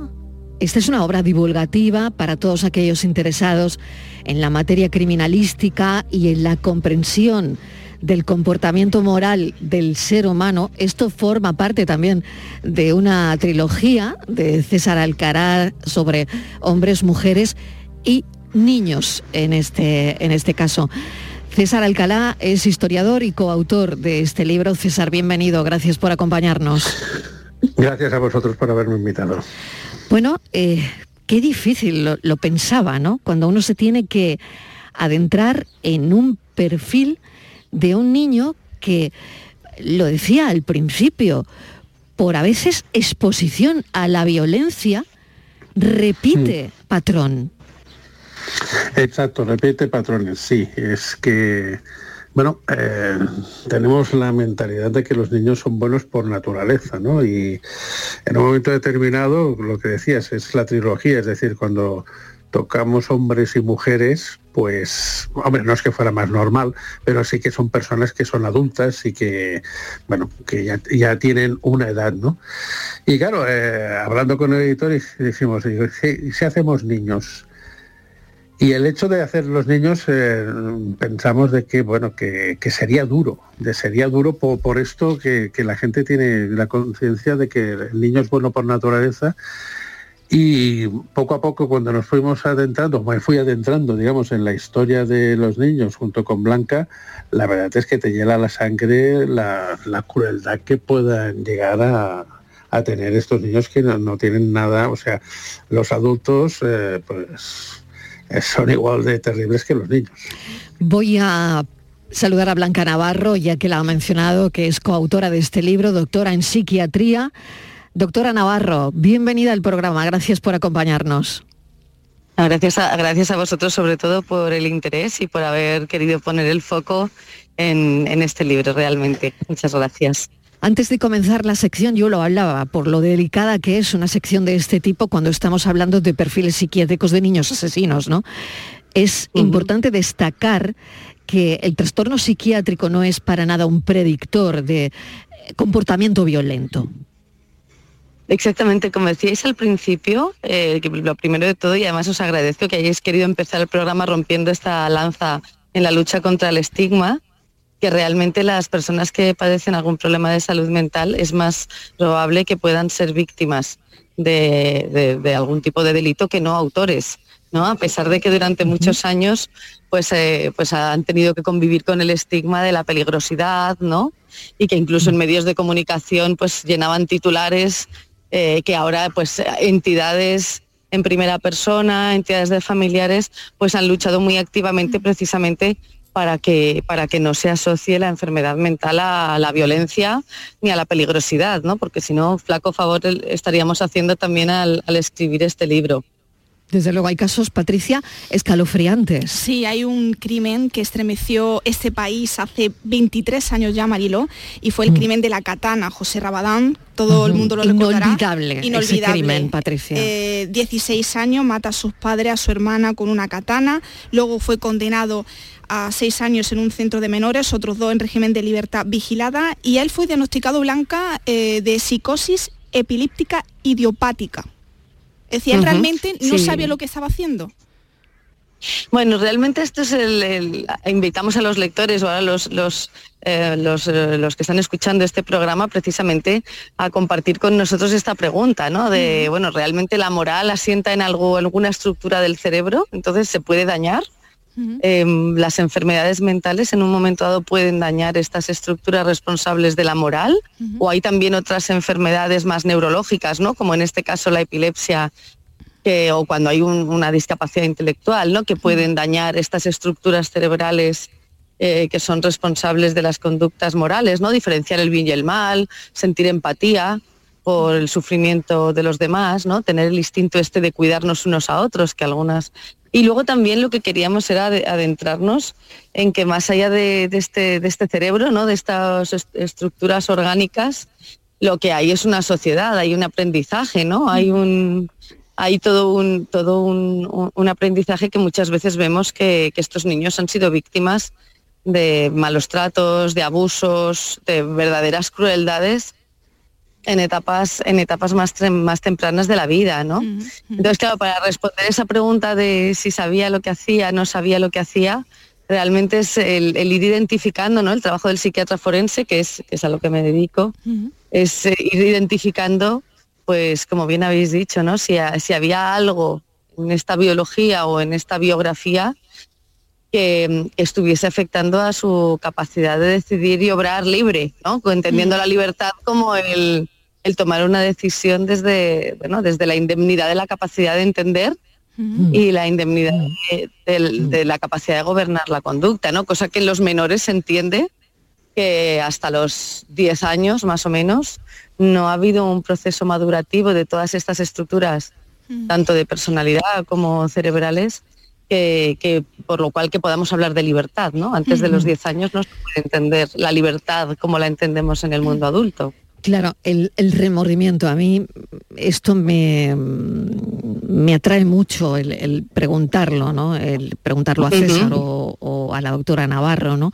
Esta es una obra divulgativa para todos aquellos interesados en la materia criminalística y en la comprensión del comportamiento moral del ser humano. Esto forma parte también de una trilogía de César Alcaraz sobre hombres, mujeres y niños en este, en este caso. César Alcalá es historiador y coautor de este libro. César, bienvenido, gracias por acompañarnos. Gracias a vosotros por haberme invitado. Bueno, eh, qué difícil lo, lo, pensaba, ¿no? Cuando uno se tiene que adentrar en un perfil de un niño que, lo decía al principio, por a veces exposición a la violencia, repite hmm. patrón. Exacto, repite patrones, sí. Es que, bueno, eh, tenemos la mentalidad de que los niños son buenos por naturaleza, ¿no? Y en un momento determinado, lo que decías, es la trilogía, es decir, cuando tocamos hombres y mujeres, pues, hombre, no es que fuera más normal, pero sí que son personas que son adultas y que, bueno, que ya, tienen una edad, ¿no? Y claro, eh, hablando con el editor, si, si hacemos niños, y el hecho de hacer los niños, eh, pensamos de que, bueno, que, sería duro, de sería duro por, esto que, la gente tiene la conciencia de que el niño es bueno por naturaleza. Y poco a poco cuando nos fuimos adentrando, me fui adentrando, digamos, en la historia de los niños junto con Blanca, la verdad es que te hiela la sangre la, crueldad que puedan llegar a, tener estos niños que no, tienen nada, o sea, los adultos, eh, pues son igual de terribles que los niños. Voy a saludar a Blanca Navarro, ya que la ha mencionado, que es coautora de este libro, doctora en psiquiatría. Doctora Navarro, bienvenida al programa, gracias por acompañarnos. Gracias a, gracias a vosotros sobre todo por el interés y por haber querido poner el foco en, en este libro realmente. Muchas gracias. Antes de comenzar la sección, yo lo hablaba por lo delicada que es una sección de este tipo cuando estamos hablando de perfiles psiquiátricos de niños asesinos, ¿no? Es importante destacar que el trastorno psiquiátrico no es para nada un predictor de comportamiento violento. Exactamente, como decíais al principio, eh, lo primero de todo, y además os agradezco que hayáis querido empezar el programa rompiendo esta lanza en la lucha contra el estigma, que realmente las personas que padecen algún problema de salud mental es más probable que puedan ser víctimas de, algún tipo de delito que no autores. ¿no? A pesar de que durante muchos años pues, eh, pues han tenido que convivir con el estigma de la peligrosidad, ¿no? Y que incluso en medios de comunicación pues llenaban titulares eh, que ahora pues entidades en primera persona, entidades de familiares, pues han luchado muy activamente precisamente para que, para que no se asocie la enfermedad mental a la violencia ni a la peligrosidad, ¿no? porque si no, flaco favor estaríamos haciendo también al, al escribir este libro. Desde luego hay casos, Patricia, escalofriantes. Sí, hay un crimen que estremeció este país hace 23 años ya, Mariló, y fue el mm. crimen de la katana, José Rabadán. Todo el mundo lo recordará. Inolvidable, Inolvidable. Ese crimen, Patricia. 16 eh, años, mata a sus padres, a su hermana con una katana. Luego fue condenado a seis años en un centro de menores, otros dos en régimen de libertad vigilada, y él fue diagnosticado blanca eh, de psicosis epilíptica idiopática. Es decir, él realmente no sabía lo que estaba haciendo. Bueno, realmente esto es el, invitamos a los lectores o a los los, eh, los, eh, los, que están escuchando este programa precisamente a compartir con nosotros esta pregunta, ¿no? De bueno, realmente la moral asienta en algo, alguna estructura del cerebro, entonces se puede dañar. Em, las enfermedades mentales en un momento dado pueden dañar estas estructuras responsables de la moral o hay también otras enfermedades más neurológicas, ¿no? como en este caso la epilepsia o cuando hay una discapacidad intelectual, ¿no? que pueden dañar estas estructuras cerebrales eh, que son responsables de las conductas morales, ¿no? diferenciar el bien y el mal, sentir empatía por el sufrimiento de los demás, ¿no? Tener el instinto este de cuidarnos unos a otros, que algunas y luego también lo que queríamos era adentrarnos en que más allá de, este, de este, cerebro, ¿no? de estas estructuras orgánicas, lo que hay es una sociedad, hay un aprendizaje, ¿no? Hay un hay todo un todo un, aprendizaje que muchas veces vemos que, que, estos niños han sido víctimas de malos tratos, de abusos, de verdaderas crueldades en etapas, en etapas más, más tempranas de la vida, ¿no? Entonces, claro, para responder esa pregunta de si sabía lo que hacía, no sabía lo que hacía, realmente es el, ir identificando, ¿no? El trabajo del psiquiatra forense, que es, es a lo que me dedico, es eh, ir identificando, pues como bien habéis dicho, ¿no? Si, si había algo en esta biología o en esta biografía que, estuviese afectando a su capacidad de decidir y obrar libre, ¿no? Entendiendo la libertad como el, el tomar una decisión desde, bueno, desde la indemnidad de la capacidad de entender y la indemnidad de, la capacidad de gobernar la conducta, ¿no? Cosa que en los menores se entiende que hasta los 10 años más o menos no ha habido un proceso madurativo de todas estas estructuras, tanto de personalidad como cerebrales, que, por lo cual que podamos hablar de libertad, ¿no? Antes de los 10 años no se puede entender la libertad como la entendemos en el mundo adulto. Claro, el, remordimiento, a mí esto me, me atrae mucho el, preguntarlo, ¿no? El preguntarlo a César o, a la doctora Navarro, ¿no?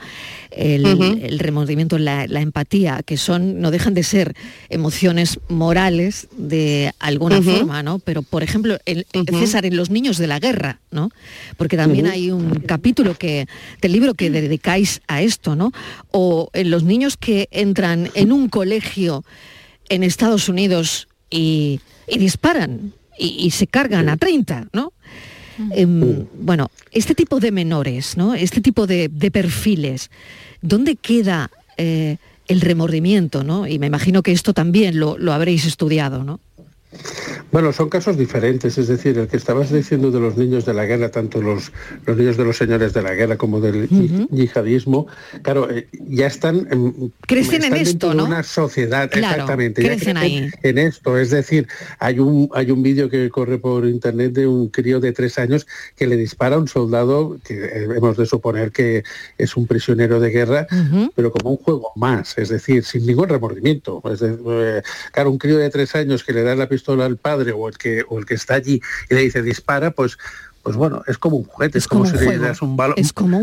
El, remordimiento, la, empatía, que son, no dejan de ser emociones morales de alguna forma, ¿no? Pero, por ejemplo, el, César, en los niños de la guerra, ¿no? Porque también hay un capítulo que, del libro que dedicáis a esto, ¿no? O en los niños que entran en un colegio en Estados Unidos y, disparan y, se cargan a 30, ¿no? Em, bueno, este tipo de menores, ¿no? Este tipo de, perfiles, ¿dónde queda eh, el remordimiento, ¿no? Y me imagino que esto también lo, lo habréis estudiado, ¿no? Bueno, son casos diferentes, es decir, el que estabas diciendo de los niños de la guerra, tanto los, los niños de los señores de la guerra como del yihadismo, claro, eh, ya están, crecen en esto, ¿no? Una sociedad, exactamente, crecen, ahí. en esto, es decir, hay un hay un vídeo que corre por internet de un crío de tres años que le dispara a un soldado que eh, hemos de suponer que es un prisionero de guerra, pero como un juego más, es decir, sin ningún remordimiento. Eh, claro, un crío de tres años que le da la pistola al padre o el que, o el que está allí y le dice dispara, pues, pues bueno, es como un juguete, es, como, si le das un balón.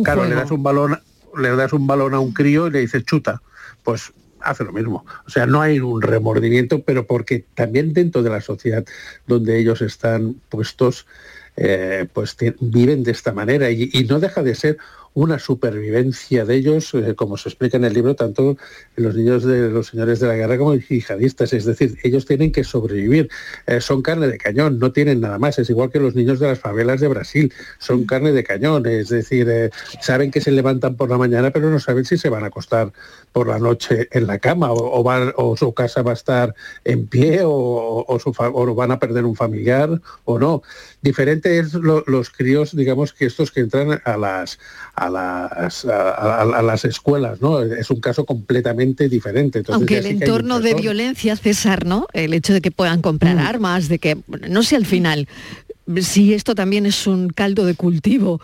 claro, le das un balón, le das un balón a un crío y le dices chuta, pues hace lo mismo. O sea, no hay un remordimiento, pero porque también dentro de la sociedad donde ellos están puestos, eh, pues viven de esta manera y, no deja de ser una supervivencia de ellos, eh, como se explica en el libro, tanto los niños de los señores de la guerra como yihadistas. Es decir, ellos tienen que sobrevivir. Eh, son carne de cañón, no tienen nada más. Es igual que los niños de las favelas de Brasil. Son carne de cañón. Es decir, eh, saben que se levantan por la mañana, pero no saben si se van a acostar por la noche en la cama o, o su casa va a estar en pie o, o, van a perder un familiar o no. Diferente es los críos, digamos, que estos que entran a las a las, a, las escuelas, ¿no? Es un caso completamente diferente. Aunque el entorno de violencia, César, ¿no? El hecho de que puedan comprar mm. armas, de que, no sé al final, si esto también es un caldo de cultivo.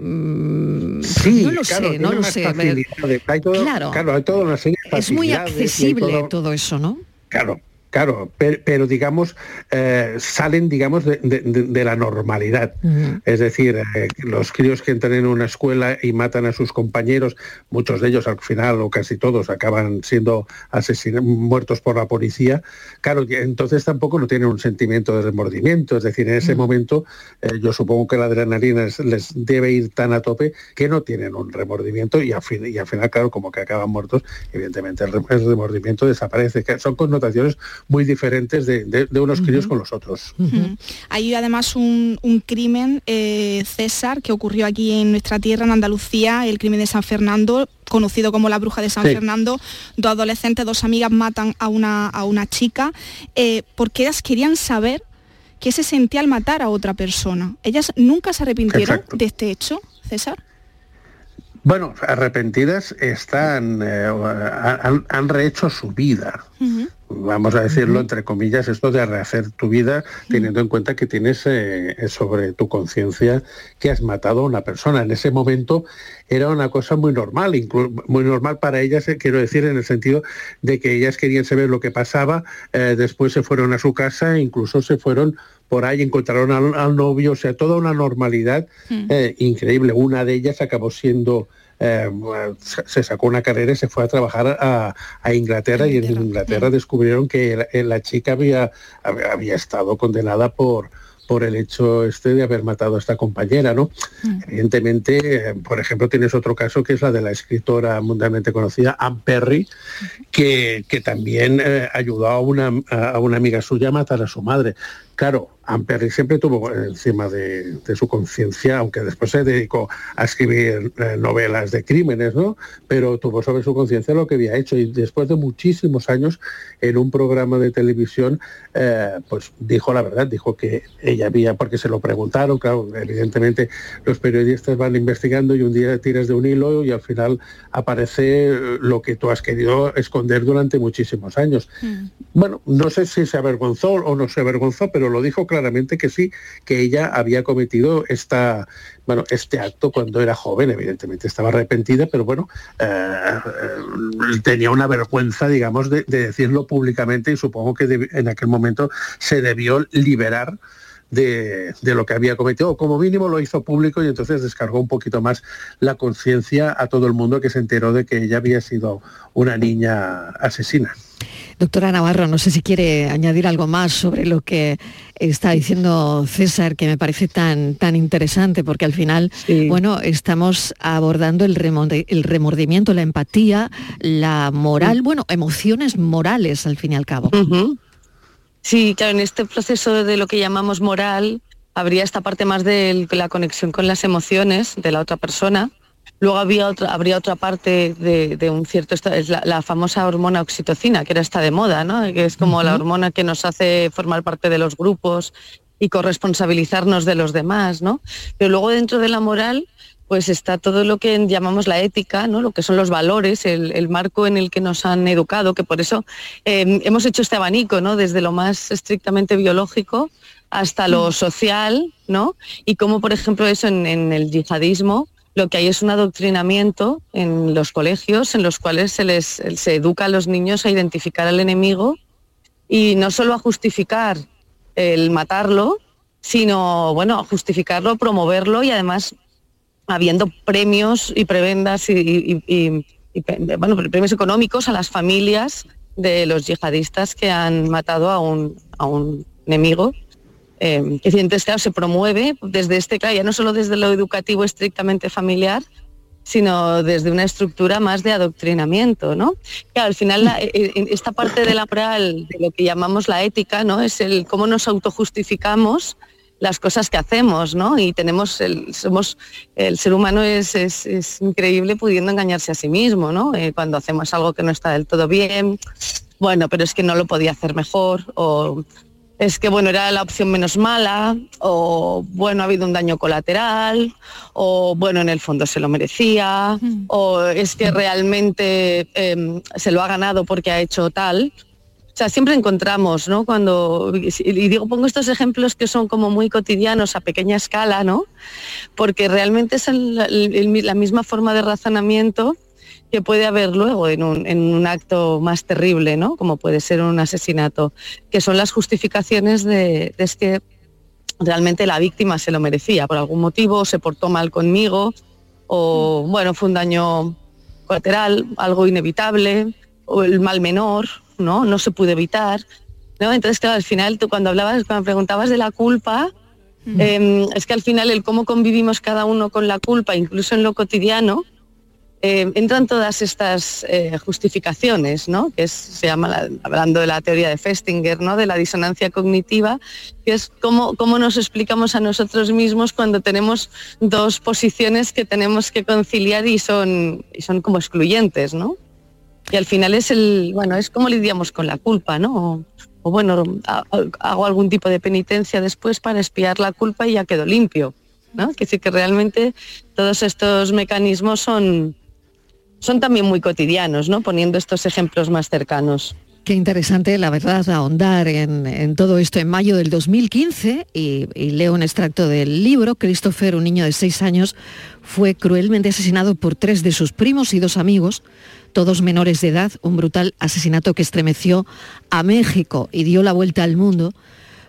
Mm, sí, no lo sé, no lo sé. claro, claro es muy accesible todo eso, ¿no? Claro, Claro, pero, digamos, eh, salen, digamos, de, la normalidad. Es decir, eh, los críos que entran en una escuela y matan a sus compañeros, muchos de ellos al final, o casi todos, acaban siendo asesinados, muertos por la policía. Claro, entonces tampoco no tienen un sentimiento de remordimiento. Es decir, en ese momento eh, yo supongo que la adrenalina les, debe ir tan a tope que no tienen un remordimiento y al, fin, y al final, claro, como que acaban muertos, evidentemente el, remordimiento desaparece. son connotaciones muy diferentes de, unos críos con los otros. Hay además un, crimen, eh, César, que ocurrió aquí en nuestra tierra, en Andalucía, el crimen de San Fernando, conocido como la bruja de San Fernando. Dos adolescentes, dos amigas matan a una, a una chica eh, porque ellas querían saber qué se sentía al matar a otra persona. Ellas nunca se arrepintieron de este hecho, César. Bueno, arrepentidas están, eh, han, rehecho su vida vamos a decirlo entre comillas, esto de rehacer tu vida teniendo en cuenta que tienes eh, sobre tu conciencia que has matado a una persona. En ese momento era una cosa muy normal, muy normal para ellas, eh, quiero decir, en el sentido de que ellas querían saber lo que pasaba, eh, después se fueron a su casa, e incluso se fueron por ahí, encontraron al, novio, o sea, toda una normalidad increíble. Una de ellas acabó siendo eh, se sacó una carrera y se fue a trabajar a, Inglaterra, y en Inglaterra descubrieron que la, chica había, había, estado condenada por, por el hecho este de haber matado a esta compañera, ¿no? Evidentemente, eh, por ejemplo, tienes otro caso que es la de la escritora mundialmente conocida, Anne Perry, que, que también eh, ayudó a una, a una amiga suya a matar a su madre. Claro, Amperry siempre tuvo encima de, de su conciencia, aunque después se dedicó a escribir eh, novelas de crímenes, ¿no? Pero tuvo sobre su conciencia lo que había hecho y después de muchísimos años en un programa de televisión, eh, pues dijo la verdad, dijo que ella había, porque se lo preguntaron, claro, evidentemente los periodistas van investigando y un día tiras de un hilo y al final aparece lo que tú has querido esconder durante muchísimos años. Bueno, no sé si se avergonzó o no se avergonzó, pero lo dijo claramente que sí, que ella había cometido esta, bueno, este acto cuando era joven, evidentemente estaba arrepentida, pero bueno, eh, eh, tenía una vergüenza, digamos, de, de decirlo públicamente y supongo que en aquel momento se debió liberar de, de lo que había cometido, o como mínimo lo hizo público y entonces descargó un poquito más la conciencia a todo el mundo que se enteró de que ella había sido una niña asesina. Doctora Navarro, no sé si quiere añadir algo más sobre lo que está diciendo César, que me parece tan, tan interesante, porque al final, bueno, estamos abordando el, remorde- el remordimiento, la empatía, la moral, bueno, emociones morales al fin y al cabo. Sí, claro, en este proceso de lo que llamamos moral habría esta parte más de la conexión con las emociones de la otra persona. Luego había otra, habría otra parte de, de un cierto, esta- es la, la famosa hormona oxitocina, que ahora está de moda, ¿no? que es como la hormona que nos hace formar parte de los grupos y corresponsabilizarnos de los demás. ¿no? Pero luego dentro de la moral pues está todo lo que llamamos la ética, ¿no? lo que son los valores, el, el marco en el que nos han educado, que por eso eh, hemos hecho este abanico, ¿no? desde lo más estrictamente biológico hasta lo social, ¿no? y como por ejemplo eso en, en el yihadismo, lo que hay es un adoctrinamiento en los colegios en los cuales se les se educa a los niños a identificar al enemigo y no solo a justificar el matarlo, sino bueno, a justificarlo, promoverlo y además habiendo premios y prebendas y, bueno, premios económicos a las familias de los yihadistas que han matado a un, a un enemigo. Eh, que entonces, claro, se promueve desde este, claro, ya no solo desde lo educativo estrictamente familiar, sino desde una estructura más de adoctrinamiento, ¿no? Claro, al final eh, eh, esta parte de la moral, de lo que llamamos la ética, ¿no? Es el cómo nos autojustificamos las cosas que hacemos, ¿no? Y tenemos el, somos, el ser humano es, es- increíble pudiendo engañarse a sí mismo, ¿no? Eh, cuando hacemos algo que no está del todo bien, bueno, pero es que no lo podía hacer mejor, es que bueno, era la opción menos mala, o bueno, ha habido un daño colateral, o bueno, en el fondo se lo merecía, o es que realmente em, se lo ha ganado porque ha hecho tal. O sea, siempre encontramos, ¿no? Cuando, y digo, pongo estos ejemplos que son como muy cotidianos a pequeña escala, ¿no? Porque realmente es el- el- el- la misma forma de razonamiento que puede haber luego en un, en un acto más terrible, ¿no? Como puede ser un asesinato, que son las justificaciones de, de es que realmente la víctima se lo merecía por algún motivo, se portó mal conmigo, o bueno, fue un daño colateral, algo inevitable, o el mal menor, ¿no? No se pudo evitar. ¿no? Entonces, claro, al final, tú cuando hablabas, cuando preguntabas de la culpa, eh, es que al final el cómo convivimos cada uno con la culpa, incluso en lo cotidiano, eh, entran todas estas eh, justificaciones, ¿no? que se llama, la- hablando de la teoría de Festinger, ¿no? de la disonancia cognitiva, que es cómo, cómo nos explicamos a nosotros mismos cuando tenemos dos posiciones que tenemos que conciliar y son, son como excluyentes, ¿no? Y al final es el, bueno, es como lidiamos con la culpa, ¿no? O, bueno, ha- ha- hago algún tipo de penitencia después para espiar la culpa y ya quedo limpio, ¿no? Que sí que realmente todos estos mecanismos son, son también muy cotidianos, ¿no? Poniendo estos ejemplos más cercanos. Qué interesante, la verdad, ahondar en, en todo esto en mayo del 2015 y, y leo un extracto del libro. Christopher, un niño de seis años, fue cruelmente asesinado por tres de sus primos y dos amigos, todos menores de edad, un brutal asesinato que estremeció a México y dio la vuelta al mundo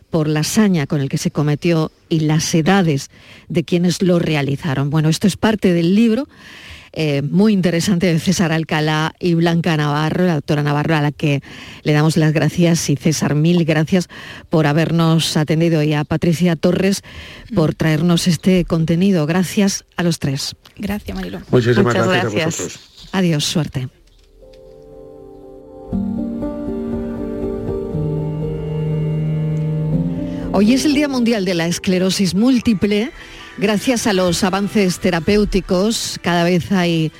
por la hazaña con el que se cometió y las edades de quienes lo realizaron. Bueno, esto es parte del libro eh, muy interesante de César Alcalá y Blanca Navarro, la doctora Navarro, a la que le damos las gracias. Y César, mil gracias por habernos atendido y a Patricia Torres por traernos este contenido. Gracias a los tres. Gracias, Marilo. Muchísimas gracias, a vosotros. Adiós, suerte. Hoy es el Día Mundial de la Esclerosis Múltiple. Gracias a los avances terapéuticos, cada vez hay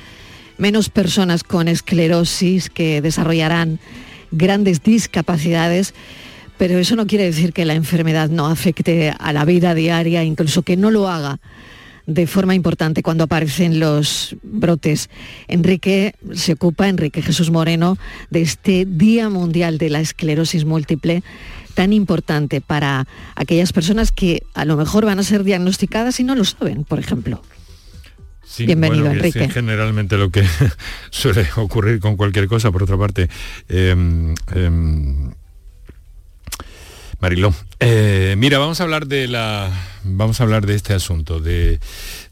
menos personas con esclerosis que desarrollarán grandes discapacidades, pero eso no quiere decir que la enfermedad no afecte a la vida diaria, incluso que no lo haga de forma importante cuando aparecen los brotes. Enrique se ocupa, Enrique Jesús Moreno, de este Día Mundial de la Esclerosis Múltiple tan importante para aquellas personas que a lo mejor van a ser diagnosticadas y no lo saben, por ejemplo. Bienvenido, Enrique. Es generalmente lo que suele ocurrir con cualquier cosa, por otra parte. Em, em, Mariló, eh, mira, vamos a hablar de la, vamos a hablar de este asunto de,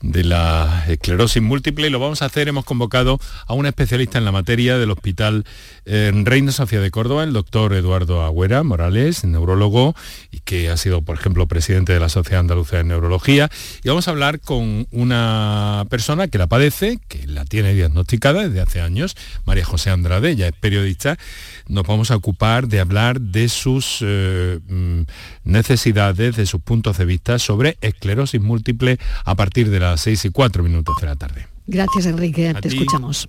la esclerosis múltiple y lo vamos a hacer. Hemos convocado a un especialista en la materia del Hospital eh, Reina Sofía de Córdoba, el doctor Eduardo Agüera Morales, neurólogo y que ha sido, por ejemplo, presidente de la Sociedad Andaluza de Neurología. Y vamos a hablar con una persona que la padece, que la tiene diagnosticada desde hace años, María José Andrade, ella es periodista nos vamos a ocupar de hablar de sus eh, mm, necesidades, de sus puntos de vista sobre esclerosis múltiple a partir de las 6 y 4 minutos de la tarde. Gracias, Enrique. Te escuchamos.